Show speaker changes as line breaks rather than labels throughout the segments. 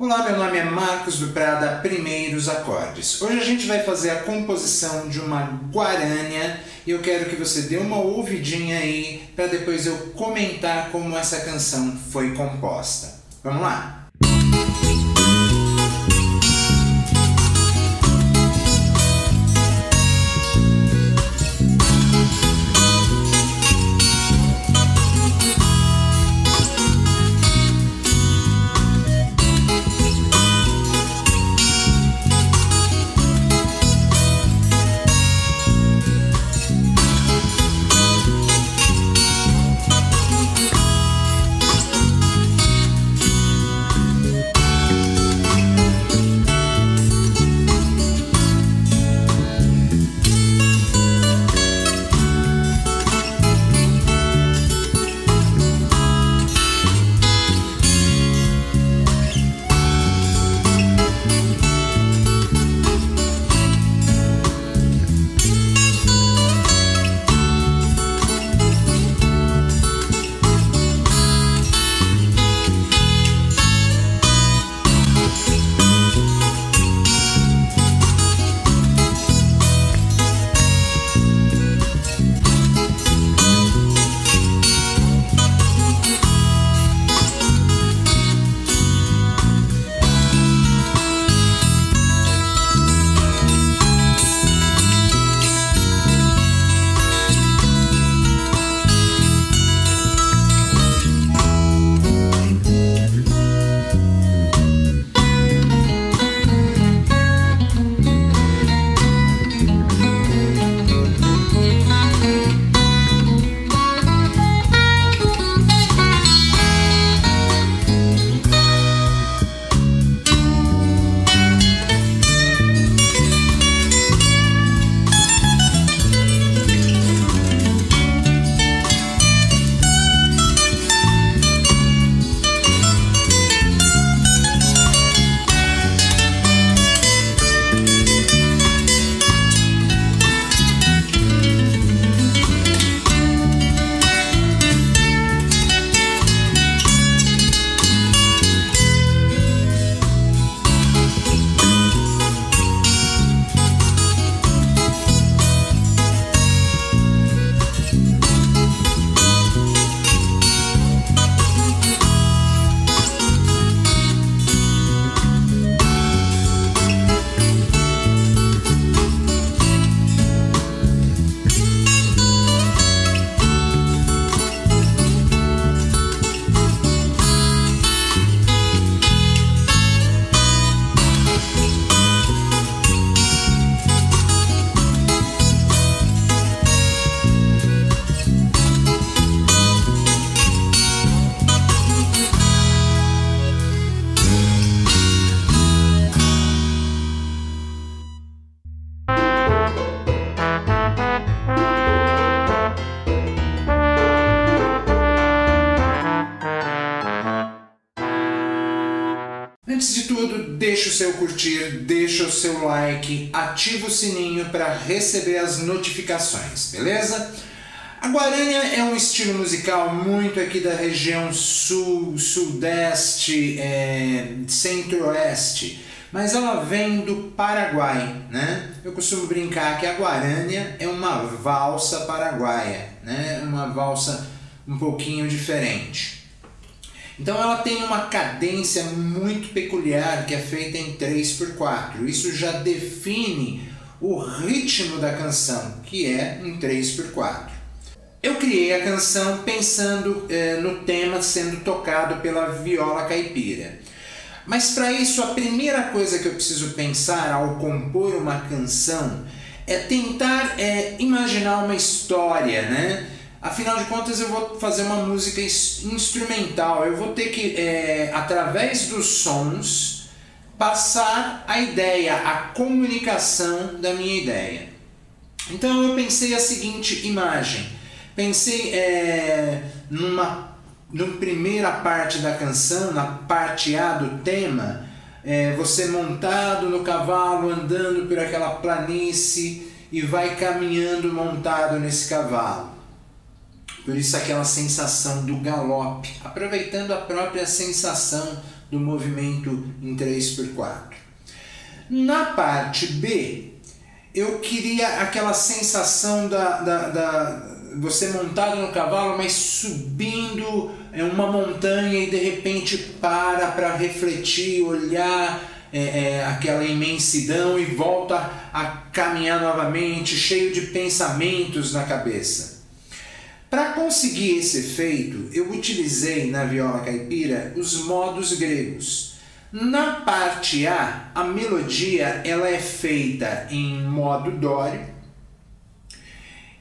Olá, meu nome é Marcos do Prada Primeiros Acordes. Hoje a gente vai fazer a composição de uma guarânia e eu quero que você dê uma ouvidinha aí para depois eu comentar como essa canção foi composta. Vamos lá? Antes de tudo, deixa o seu curtir, deixa o seu like, ativa o sininho para receber as notificações, beleza? A Guarânia é um estilo musical muito aqui da região sul, sudeste, é, centro-oeste, mas ela vem do Paraguai, né? Eu costumo brincar que a Guarânia é uma valsa paraguaia, né? Uma valsa um pouquinho diferente. Então ela tem uma cadência muito peculiar que é feita em 3x4. Isso já define o ritmo da canção, que é em 3x4. Eu criei a canção pensando eh, no tema sendo tocado pela viola caipira. Mas para isso, a primeira coisa que eu preciso pensar ao compor uma canção é tentar é, imaginar uma história, né? Afinal de contas, eu vou fazer uma música instrumental. Eu vou ter que, é, através dos sons, passar a ideia, a comunicação da minha ideia. Então eu pensei a seguinte imagem. Pensei é, numa, numa primeira parte da canção, na parte A do tema, é, você montado no cavalo, andando por aquela planície e vai caminhando montado nesse cavalo. Por isso aquela sensação do galope, aproveitando a própria sensação do movimento em 3x4. Na parte B, eu queria aquela sensação da, da, da você montado no cavalo, mas subindo é, uma montanha e de repente para para refletir, olhar é, é, aquela imensidão e volta a caminhar novamente, cheio de pensamentos na cabeça. Para conseguir esse efeito, eu utilizei na viola caipira os modos gregos. Na parte A, a melodia ela é feita em modo dório,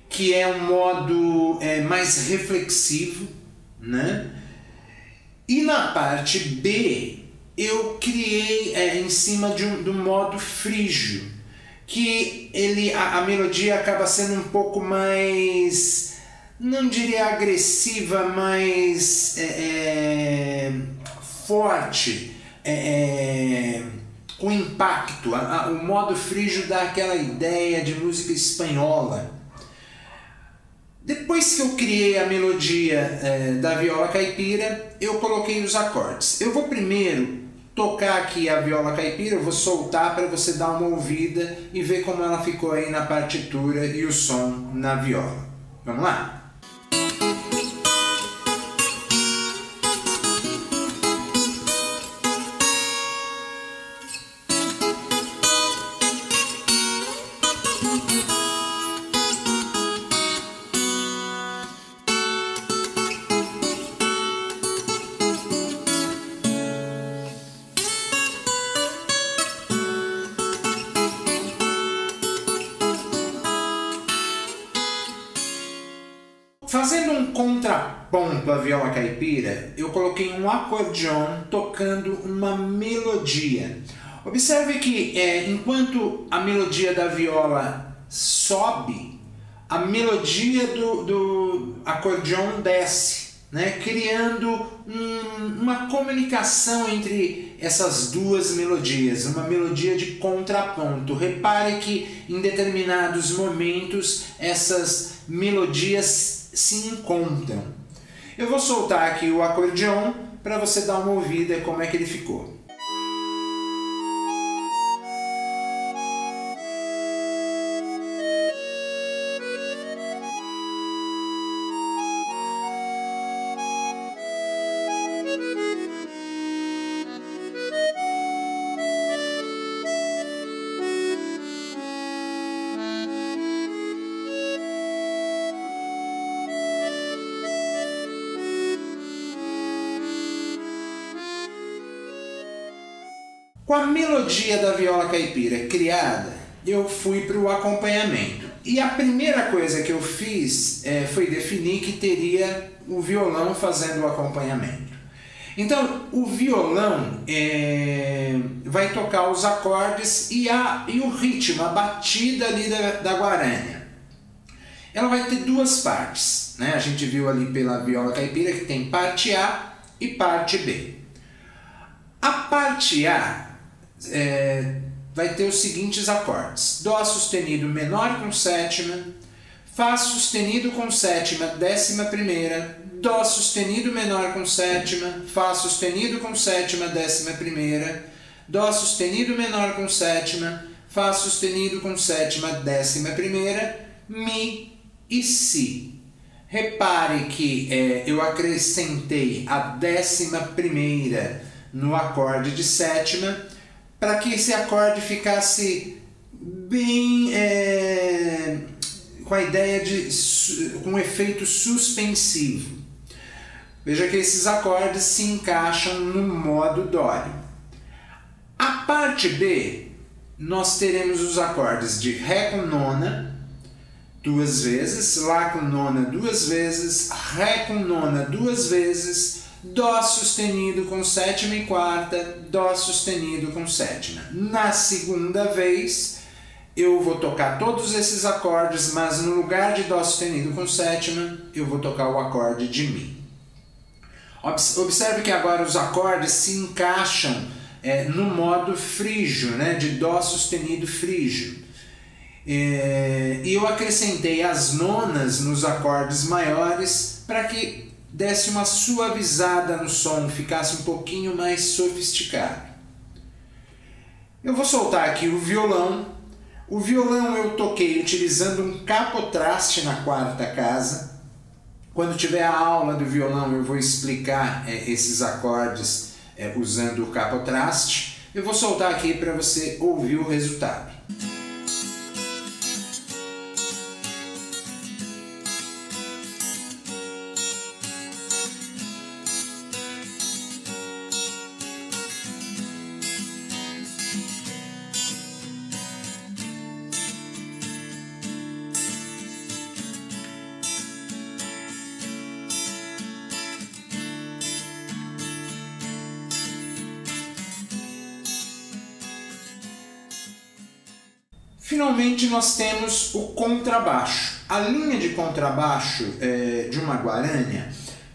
que é um modo é, mais reflexivo, né? E na parte B, eu criei é, em cima de um, do modo frígio, que ele a, a melodia acaba sendo um pouco mais, não diria agressiva, mas é, é, forte é, é, com impacto. A, a, o modo frígio dá aquela ideia de música espanhola. Depois que eu criei a melodia é, da viola caipira, eu coloquei os acordes. Eu vou primeiro tocar aqui a viola caipira, eu vou soltar para você dar uma ouvida e ver como ela ficou aí na partitura e o som na viola. Vamos lá? Contraponto à viola caipira, eu coloquei um acordeon tocando uma melodia. Observe que é, enquanto a melodia da viola sobe, a melodia do, do acordeon desce, né? criando um, uma comunicação entre essas duas melodias, uma melodia de contraponto. Repare que em determinados momentos essas melodias se encontram. Eu vou soltar aqui o acordeon para você dar uma ouvida como é que ele ficou. Com a melodia da viola caipira criada, eu fui para o acompanhamento. E a primeira coisa que eu fiz é, foi definir que teria o violão fazendo o acompanhamento. Então, o violão é, vai tocar os acordes e, a, e o ritmo, a batida ali da, da guaranha. Ela vai ter duas partes. Né? A gente viu ali pela viola caipira que tem parte A e parte B. A parte A é, vai ter os seguintes acordes: Dó sustenido menor com sétima, Fá sustenido com sétima, décima primeira, Dó sustenido menor com sétima, Fá sustenido com sétima, décima primeira, Dó sustenido menor com sétima, Fá sustenido com sétima, décima primeira, Mi e Si. Repare que é, eu acrescentei a décima primeira no acorde de sétima para que esse acorde ficasse bem é, com a ideia de com um efeito suspensivo. Veja que esses acordes se encaixam no modo dório. A parte B, nós teremos os acordes de Ré com nona duas vezes, Lá com nona duas vezes, Ré com nona duas vezes, Dó sustenido com sétima e quarta, Dó sustenido com sétima. Na segunda vez, eu vou tocar todos esses acordes, mas no lugar de Dó sustenido com sétima, eu vou tocar o acorde de Mi. Observe que agora os acordes se encaixam é, no modo frígio, né, de Dó sustenido frígio. É, e eu acrescentei as nonas nos acordes maiores para que desse uma suavizada no som, ficasse um pouquinho mais sofisticado. Eu vou soltar aqui o violão. O violão eu toquei utilizando um capotraste na quarta casa. Quando tiver a aula do violão eu vou explicar é, esses acordes é, usando o capotraste. Eu vou soltar aqui para você ouvir o resultado. Finalmente nós temos o contrabaixo. A linha de contrabaixo é, de uma guarânia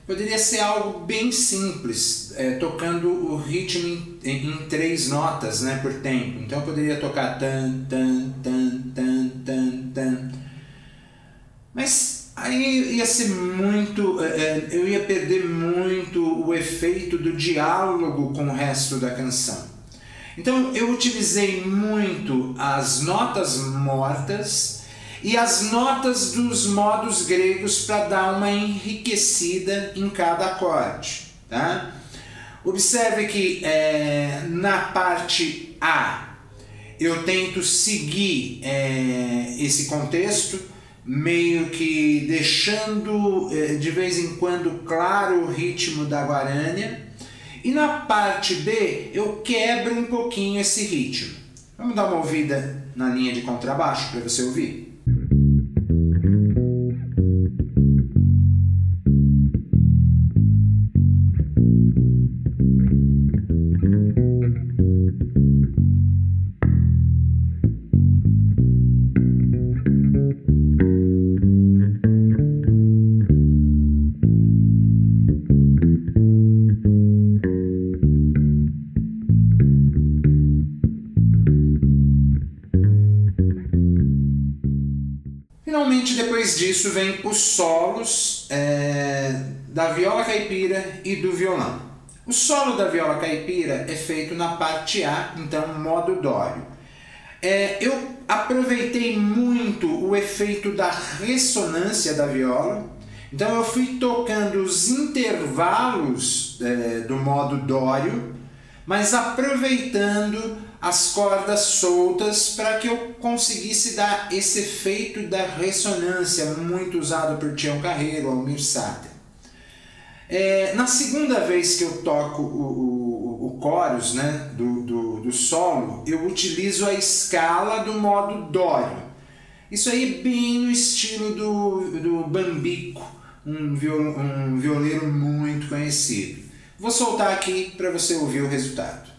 poderia ser algo bem simples, é, tocando o ritmo em, em, em, três notas né, por tempo. Então eu poderia tocar tan, tan, tan, tan, tan, tan. Mas aí ia ser muito. É, é eu ia perder muito o efeito do diálogo com o resto da canção. Então eu utilizei muito as notas mortas e as notas dos modos gregos para dar uma enriquecida em cada acorde. Tá? Observe que é, na parte A eu tento seguir é, esse contexto, meio que deixando é, de vez em quando claro o ritmo da guarânia e na parte B eu quebro um pouquinho esse ritmo. Vamos dar uma ouvida na linha de contrabaixo para você ouvir? Disso, vem os solos é, da viola caipira e do violão. O solo da viola caipira é feito na parte A, então modo dório. É, eu aproveitei muito o efeito da ressonância da viola, então eu fui tocando os intervalos é, do modo dório, mas aproveitando as cordas soltas para que eu conseguisse dar esse efeito da ressonância muito usado por Tião Carreiro, Almir Sater. É, na segunda vez que eu toco o, o, o chorus né, do, do, do, solo, eu utilizo a escala do modo dório. Isso aí é bem no estilo do, do Bambico, um, viol, um violeiro muito conhecido. Vou soltar aqui para você ouvir o resultado.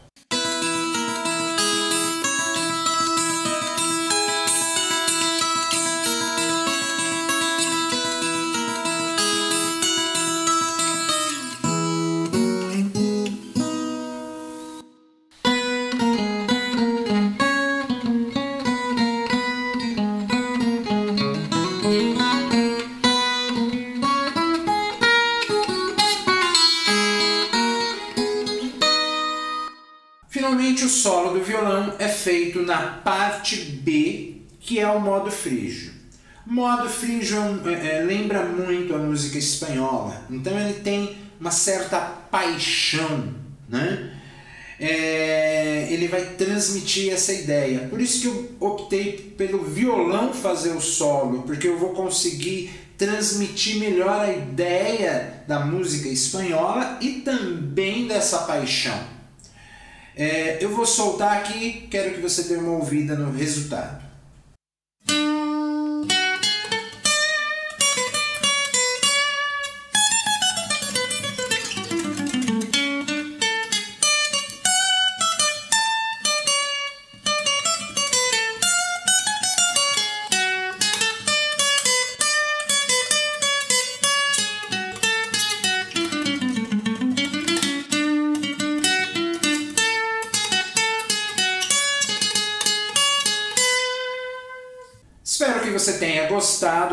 Feito na parte B, que é o modo frígio. Modo frígio é, é, lembra muito a música espanhola, então ele tem uma certa paixão, né? É, ele vai transmitir essa ideia. Por isso que eu optei pelo violão fazer o solo, porque eu vou conseguir transmitir melhor a ideia da música espanhola e também dessa paixão. É, eu vou soltar aqui, quero que você dê uma ouvida no resultado.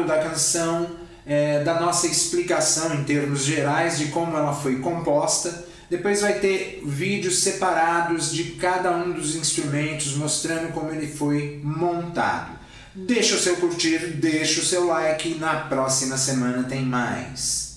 Da canção. é, da nossa explicação em termos gerais de como ela foi composta. Depois vai ter vídeos separados de cada um dos instrumentos mostrando como ele foi montado. Deixa o seu curtir, deixa o seu like na próxima semana tem mais.